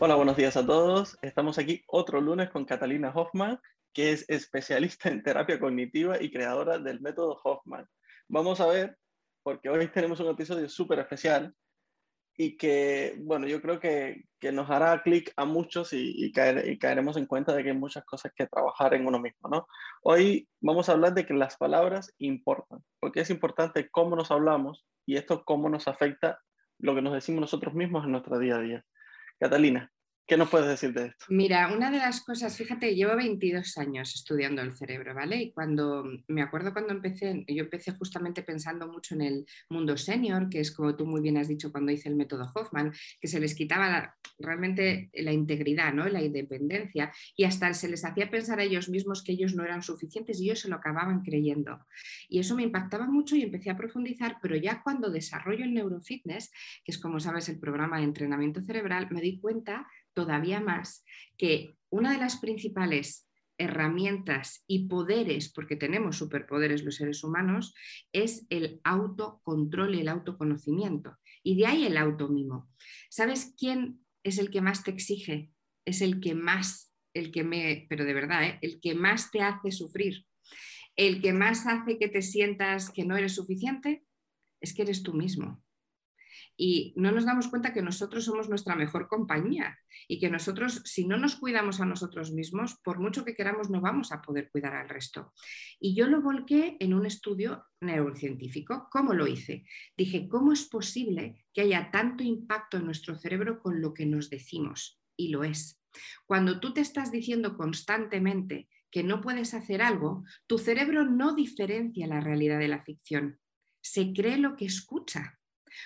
Hola, buenos días a todos. Estamos aquí otro lunes con Catalina Hoffman, que es especialista en terapia cognitiva y creadora del método Hoffman. Vamos a ver, porque hoy tenemos un episodio súper especial y que, bueno, yo creo que, que nos hará clic a muchos y, y, caer, y, caeremos en cuenta de que hay muchas cosas que trabajar en uno mismo, ¿no? Hoy vamos a hablar de que las palabras importan, porque es importante cómo nos hablamos y esto cómo nos afecta lo que nos decimos nosotros mismos en nuestro día a día. Catalina, ¿qué nos puedes decir de esto? Mira, una de las cosas, fíjate, llevo 22 años estudiando el cerebro, ¿vale? Y cuando, me acuerdo cuando empecé, yo empecé justamente pensando mucho en el mundo senior, que es como tú muy bien has dicho cuando hice el método Hoffman, que se les quitaba realmente la integridad, ¿no? La independencia, y hasta se les hacía pensar a ellos mismos que ellos no eran suficientes y ellos se lo acababan creyendo. Y eso me impactaba mucho y empecé a profundizar, pero ya cuando desarrollo el neurofitness, que es como sabes el programa de entrenamiento cerebral, me di cuenta todavía más que una de las principales herramientas y poderes, porque tenemos superpoderes los seres humanos, es el autocontrol y el autoconocimiento. Y de ahí el automimo. ¿Sabes quién es el que más te exige? Es el que más, el que me, pero de verdad, ¿eh? el que más te hace sufrir. El que más hace que te sientas que no eres suficiente es que eres tú mismo y no nos damos cuenta que nosotros somos nuestra mejor compañía y que nosotros, si no nos cuidamos a nosotros mismos, por mucho que queramos, no vamos a poder cuidar al resto. Y yo lo volqué en un estudio neurocientífico. ¿Cómo lo hice? Dije, ¿cómo es posible que haya tanto impacto en nuestro cerebro con lo que nos decimos? Y lo es. Cuando tú te estás diciendo constantemente que no puedes hacer algo, tu cerebro no diferencia la realidad de la ficción. Se cree lo que escucha.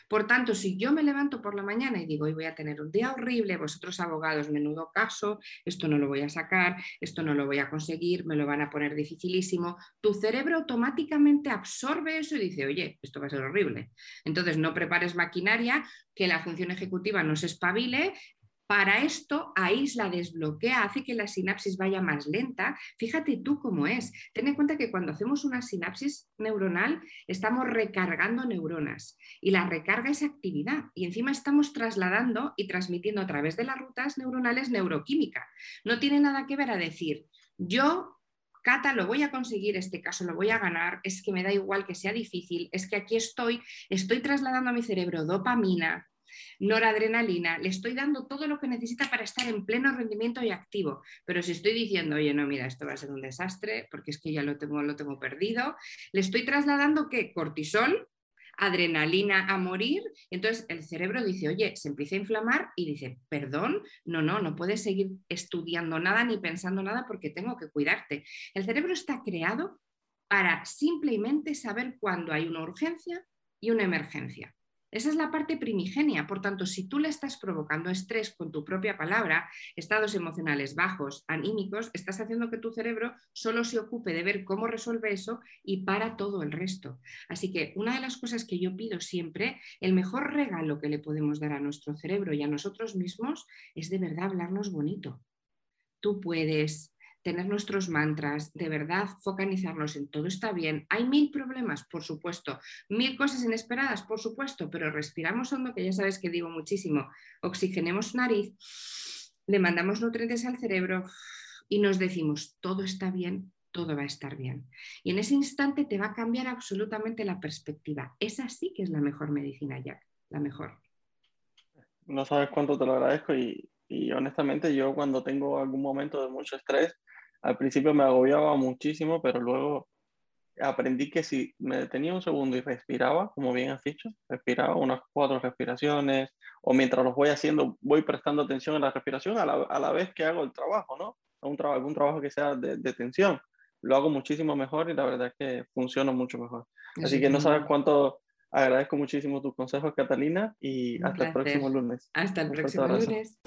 Por tanto, si yo me levanto por la mañana y digo, hoy voy a tener un día horrible, vosotros abogados, menudo caso, esto no lo voy a sacar, esto no lo voy a conseguir, me lo van a poner dificilísimo, tu cerebro automáticamente absorbe eso y dice, oye, esto va a ser horrible. Entonces, no prepares maquinaria, que la función ejecutiva no se espabile, para esto, aísla, desbloquea, hace que la sinapsis vaya más lenta. Fíjate tú cómo es. Ten en cuenta que cuando hacemos una sinapsis neuronal, estamos recargando neuronas y la recarga es actividad y encima estamos trasladando y transmitiendo a través de las rutas neuronales neuroquímica. No tiene nada que ver a decir, yo Cata, lo voy a conseguir, este caso lo voy a ganar, es que me da igual que sea difícil, es que aquí estoy, estoy trasladando a mi cerebro dopamina, noradrenalina, le estoy dando todo lo que necesita para estar en pleno rendimiento y activo. Pero si estoy diciendo, oye, no, mira, esto va a ser un desastre porque es que ya lo tengo, lo tengo perdido, le estoy trasladando que cortisol, adrenalina a morir, entonces el cerebro dice, oye, se empieza a inflamar y dice, perdón, no, no, no puedes seguir estudiando nada ni pensando nada porque tengo que cuidarte. El cerebro está creado para simplemente saber cuándo hay una urgencia y una emergencia. Esa es la parte primigenia. Por tanto, si tú le estás provocando estrés con tu propia palabra, estados emocionales bajos, anímicos, estás haciendo que tu cerebro solo se ocupe de ver cómo resuelve eso y para todo el resto. Así que una de las cosas que yo pido siempre, el mejor regalo que le podemos dar a nuestro cerebro y a nosotros mismos es de verdad hablarnos bonito. Tú puedes, tener nuestros mantras, de verdad focalizarnos en todo está bien. Hay mil problemas, por supuesto, mil cosas inesperadas, por supuesto, pero respiramos hondo, que ya sabes que digo muchísimo, oxigenemos nariz, le mandamos nutrientes al cerebro y nos decimos, todo está bien, todo va a estar bien. Y en ese instante te va a cambiar absolutamente la perspectiva. Esa sí que es la mejor medicina, Jack, la mejor. No sabes cuánto te lo agradezco y, y honestamente yo cuando tengo algún momento de mucho estrés, al principio me agobiaba muchísimo, pero luego aprendí que si me detenía un segundo y respiraba, como bien has dicho, respiraba unas cuatro respiraciones, o mientras los voy haciendo, voy prestando atención a la respiración a la, a la vez que hago el trabajo, ¿no? Un trabajo, algún trabajo que sea de, de, tensión. Lo hago muchísimo mejor y la verdad es que funciona mucho mejor. Así que no sabes cuánto agradezco muchísimo tus consejos, Catalina, y hasta el próximo lunes. Hasta el próximo lunes.